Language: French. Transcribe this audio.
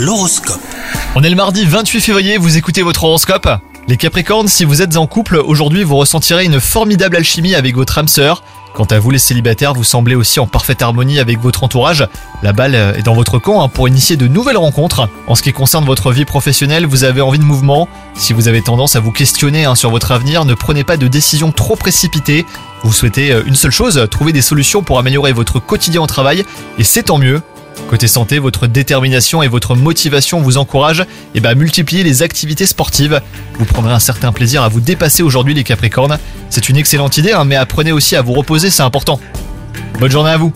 L'horoscope. On est le mardi 28 février, vous écoutez votre horoscope Les Capricornes, si vous êtes en couple, aujourd'hui vous ressentirez une formidable alchimie avec votre âme sœur. Quant à vous les célibataires, vous semblez aussi en parfaite harmonie avec votre entourage. La balle est dans votre camp hein, pour initier de nouvelles rencontres. En ce qui concerne votre vie professionnelle, vous avez envie de mouvement. Si vous avez tendance à vous questionner hein, sur votre avenir, ne prenez pas de décisions trop précipitées. Vous souhaitez euh, une seule chose, trouver des solutions pour améliorer votre quotidien au travail, et c'est tant mieux. Côté santé, votre détermination et votre motivation vous encouragent et bah, à multiplier les activités sportives. Vous prendrez un certain plaisir à vous dépasser aujourd'hui les Capricornes. C'est une excellente idée, hein, mais apprenez aussi à vous reposer, c'est important. Bonne journée à vous